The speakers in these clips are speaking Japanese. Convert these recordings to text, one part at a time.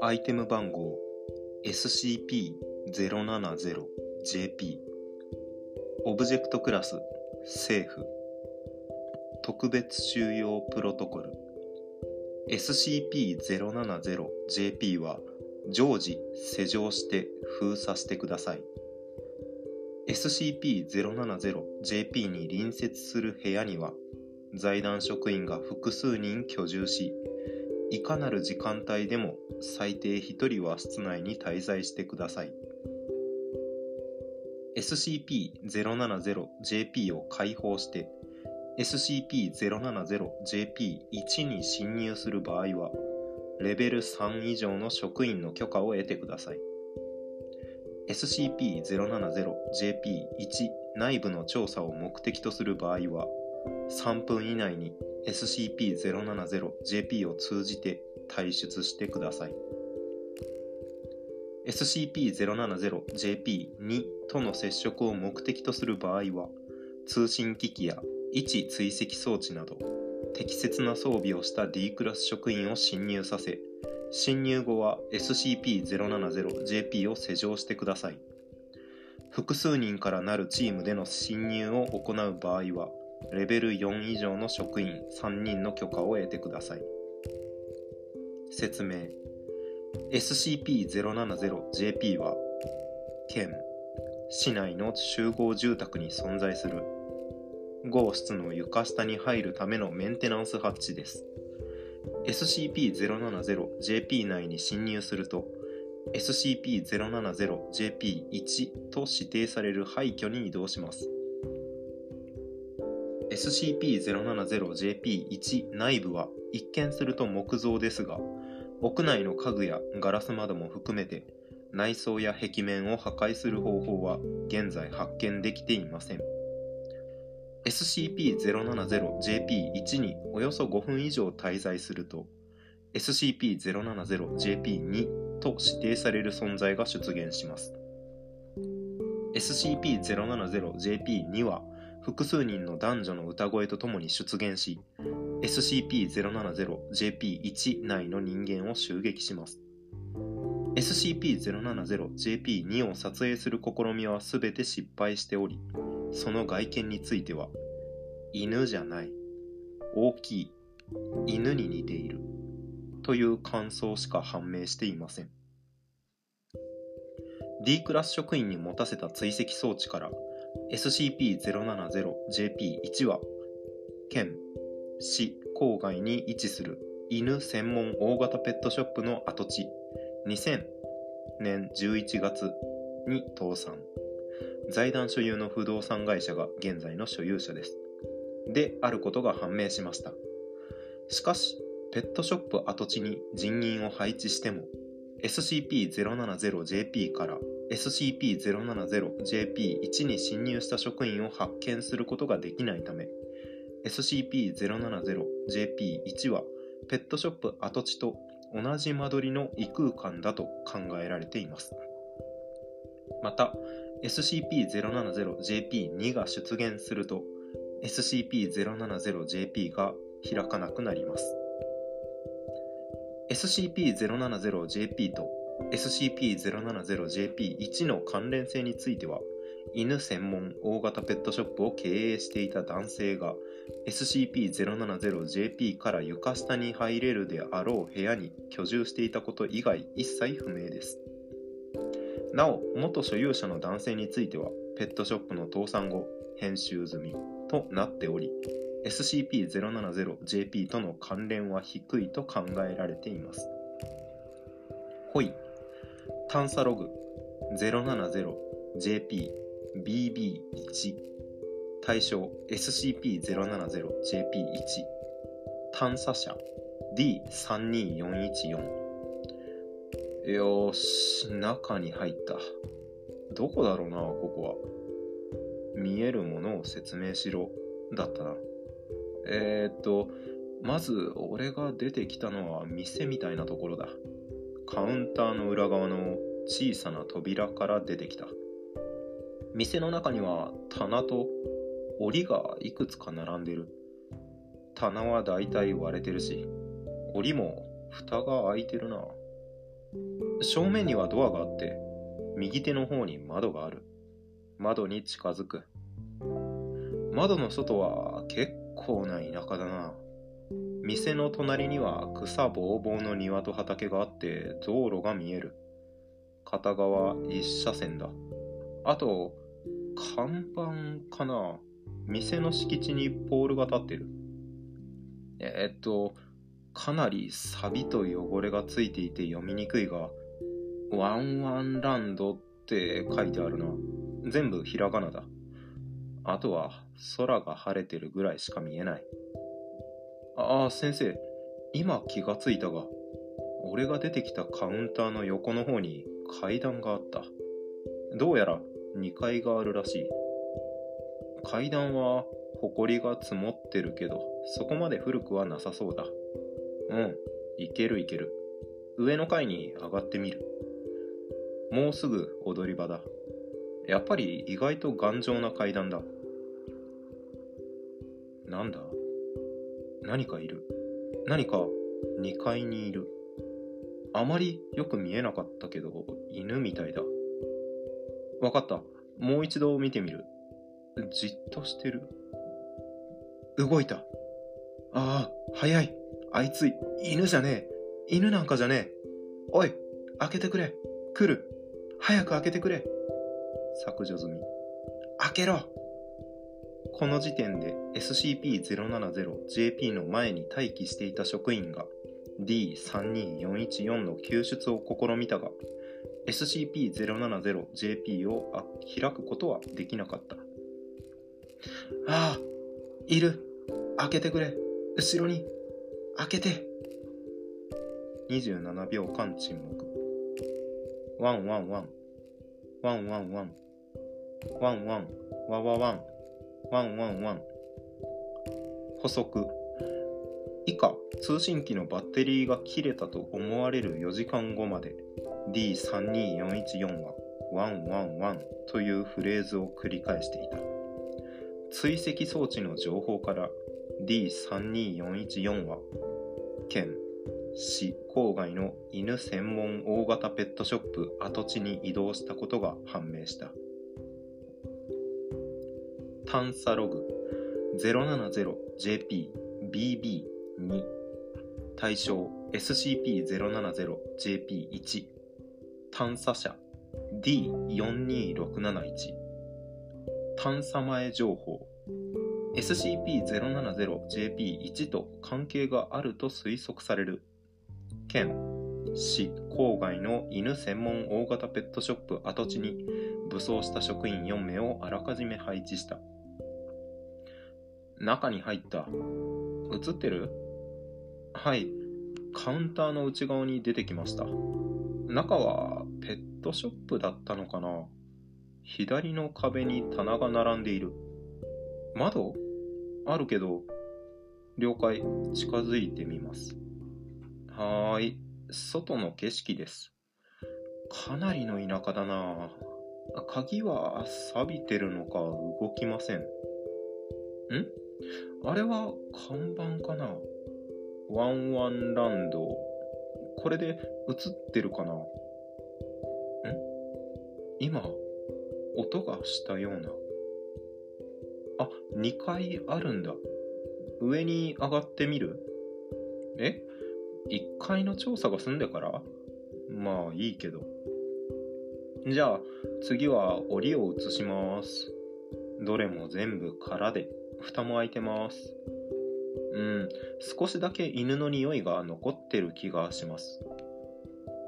アイテム番号 SCP-070JP オブジェクトクラス政府特別収容プロトコル。SCP-070JP は常時施錠して封鎖してください。SCP-070JP に隣接する部屋には財団職員が複数人居住しいかなる時間帯でも最低1人は室内に滞在してください。SCP-070JP を開放して SCP-070JP1 に侵入する場合はレベル3以上の職員の許可を得てください。SCP-070JP1 内部の調査を目的とする場合は3分以内に SCP-070JP を通じて退出してください。SCP-070JP2 との接触を目的とする場合は通信機器や位置追跡装置など適切な装備をした D クラス職員を侵入させ侵入後は SCP-070JP を施錠してください。複数人からなるチームでの侵入を行う場合はレベル4以上の職員3人の許可を得てください。説明。SCP-070JP は県市内の集合住宅に存在する。号室の床下に入るためのメンテナンスハッチです。SCP-070JP 内に侵入すると SCP-070JP1 と指定される廃墟に移動します。SCP-070JP1 内部は一見すると木造ですが屋内の家具やガラス窓も含めて内装や壁面を破壊する方法は現在発見できていません。SCP-070JP1 におよそ5分以上滞在すると SCP-070JP2 と指定される存在が出現します。SCP-070JP2 は複数人の男女の歌声とともに出現し SCP-070JP1 内の人間を襲撃します。SCP-070JP2 を撮影する試みは全て失敗しておりその外見については犬じゃない大きい犬に似ているという感想しか判明していません。D クラス職員に持たせた追跡装置から SCP-070JP1 は県市郊外に位置する犬専門大型ペットショップの跡地。2000年11月に倒産。財団所有の不動産会社が現在の所有者です。であることが判明しました。しかしペットショップ跡地に人員を配置しても SCP-070JP から SCP-070JP1 に侵入した職員を発見することができないため SCP-070JP1 はペットショップ跡地と同じ間取りの異空間だと考えられています。また SCP-070JP2 が出現すると SCP-070JP が開かなくなります。SCP-070JP と SCP-070JP1 の関連性については犬専門大型ペットショップを経営していた男性が SCP-070JP から床下に入れるであろう部屋に居住していたこと以外一切不明です。なお元所有者の男性についてはペットショップの倒産後編集済みとなっており SCP-070JP との関連は低いと考えられています。ホイ探査ログ 070JP-BB1 対象 SCP-070JP1 探査者 D32414 よし中に入った。どこだろうなここは。見えるものを説明しろだったな。えー、っとまず俺が出てきたのは店みたいなところだ。カウンターの裏側の小さな扉から出てきた店の中には棚と檻がいくつか並んでる棚はだいたい割れてるし、檻も蓋が開いてるな。正面にはドアがあって、右手の方に窓がある。窓に近づく。窓の外は結構な田舎だな。店の隣には草ぼうぼうの庭と畑があって道路が見える。片側一車線だ。あと、看板かな店の敷地にポールが立ってる。えー、っと、かなり錆と汚れがついていて読みにくいが、ワンワンランドって書いてあるな。全部ひらがなだ。あとは空が晴れてるぐらいしか見えない。ああ、先生、今気がついたが、俺が出てきたカウンターの横の方に階段があった。どうやら2階があるらしい。階段は埃が積もってるけど、そこまで古くはなさそうだ。うん、いけるいける。上の階に上がってみる。もうすぐ踊り場だ。やっぱり意外と頑丈な階段だ。なんだ？何かいる。何か2階にいる。あまりよく見えなかったけど、犬みたいだ。わかった。もう一度見てみる。じっとしてる。動いた。ああ、早い。あいつ、犬じゃねえ。犬なんかじゃねえ。おい、開けてくれ。来る。早く開けてくれ。削除済み。開けろこの時点で SCP-070JP の前に待機していた職員が D32414 の救出を試みたが SCP-070JP を開くことはできなかった。ああ、いる。開けてくれ。後ろに。開けて。27秒間沈黙。ワンワンワン。ワンワンワン。ワンワン。ワワワン。ワンワンワン。補足。以下、通信機のバッテリーが切れたと思われる4時間後まで D32414 はワンワンワンというフレーズを繰り返していた。追跡装置の情報から D32414 は県、市郊外の犬専門大型ペットショップ跡地に移動したことが判明した。探査ログ。070JPBB2 対象 SCP-070JP1 探査者 D42671 探査前情報。SCP-070JP1 と関係があると推測される。県市郊外の犬専門大型ペットショップ跡地に武装した職員4名をあらかじめ配置した。中に入った。映ってる？はい。カウンターの内側に出てきました。中はペットショップだったのかな？左の壁に棚が並んでいる。窓？あるけど、了解、近づいてみます。はーい、外の景色です。かなりの田舎だな鍵は錆びてるのか動きません。ん？あれは看板かな？ワンワンランド。これで映ってるかな？ん？今、音がしたような。あ、2階あるんだ。上に上がってみる？え ?1 階の調査が済んでから？まあいいけど。じゃあ次は檻を移します。どれも全部空で蓋も開いてます。うん、少しだけ犬の匂いが残ってる気がします。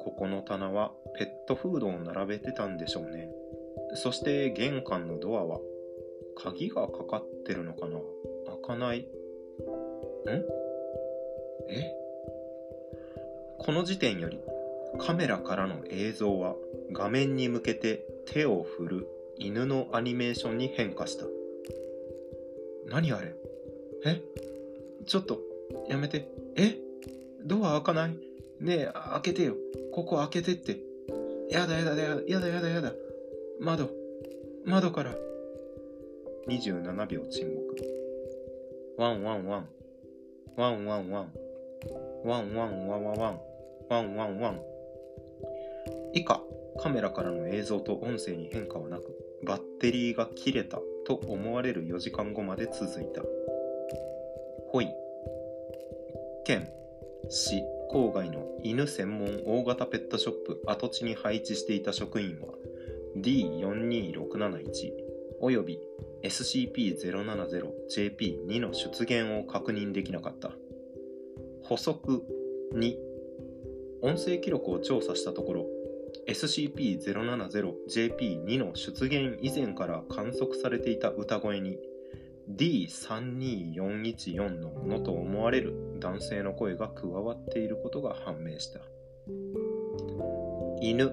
ここの棚はペットフードを並べてたんでしょうね。そして玄関のドアは鍵がかかってるのかな開かない。ん？え？この時点よりカメラからの映像は画面に向けて手を振る犬のアニメーションに変化した。何あれ？え？ちょっと、やめて。え？ドア開かない？ねえ、開けてよ。ここ開けてって。やだやだやだやだやだやだ。窓、窓から。27秒沈黙。ワンワンワン。ワンワンワン。ワンワンワンワンワン。ワンワンワン。以下、カメラからの映像と音声に変化はなく、バッテリーが切れたと思われる4時間後まで続いた。ほい。県、市、郊外の犬専門大型ペットショップ跡地に配置していた職員は D42671 および SCP-070JP2 の出現を確認できなかった。補足2音声記録を調査したところ SCP-070JP2 の出現以前から観測されていた歌声に D32414 のものと思われる男性の声が加わっていることが判明した。犬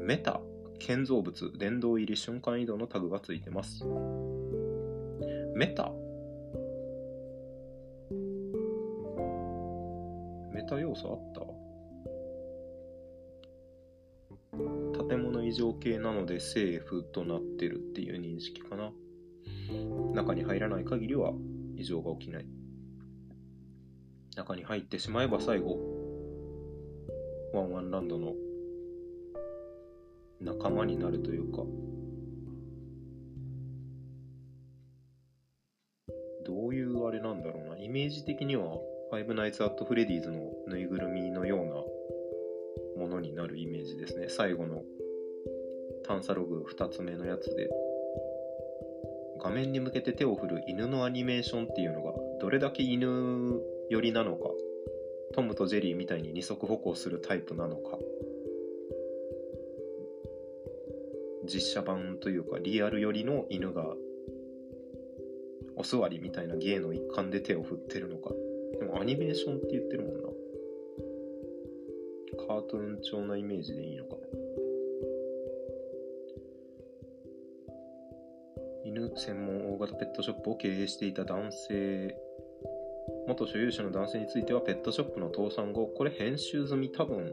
メタ建造物電動入り瞬間移動のタグがついてます。メタ。メタ要素あった？建物異常系なのでセーフとなってるっていう認識かな。中に入らない限りは異常が起きない。中に入ってしまえば最後ワンワンランドの仲間になるというかどういうあれなんだろうな。イメージ的にはファイブナイツ・アット・フレディーズのぬいぐるみのようなものになるイメージですね。最後の探査ログ2つ目のやつで画面に向けて手を振る犬のアニメーションっていうのがどれだけ犬寄りなのかトムとジェリーみたいに二足歩行するタイプなのか実写版というかリアル寄りの犬がお座りみたいな芸の一環で手を振ってるのか。でもアニメーションって言ってるもんな。カートゥーン調なイメージでいいのか犬専門大型ペットショップを経営していた男性元所有者の男性についてはペットショップの倒産後これ編集済み多分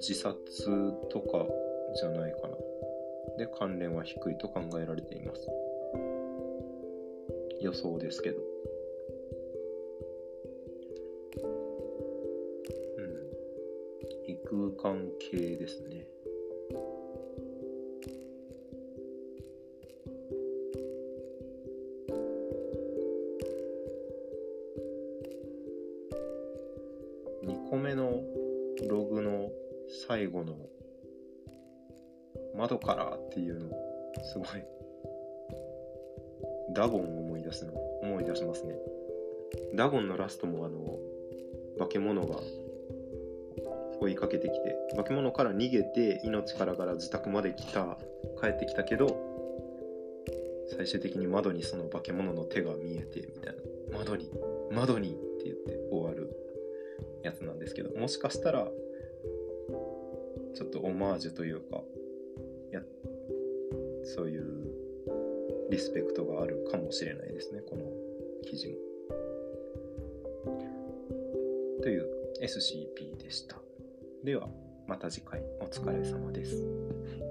自殺とかじゃないかな。で、関連は低いと考えられています。予想ですけど。うん。異空間系ですね。最後の窓からっていうのすごいダゴンを思い出すの思い出しますね。ダゴンのラストもあの化け物が追いかけてきて化け物から逃げて命からがら自宅まで来た帰ってきたけど最終的に窓にその化け物の手が見えてみたいな。窓に窓にって言って終わるやつなんですけどもしかしたらちょっとオマージュというかやそういうリスペクトがあるかもしれないですねこの記事も。という SCP でした。ではまた次回お疲れ様です。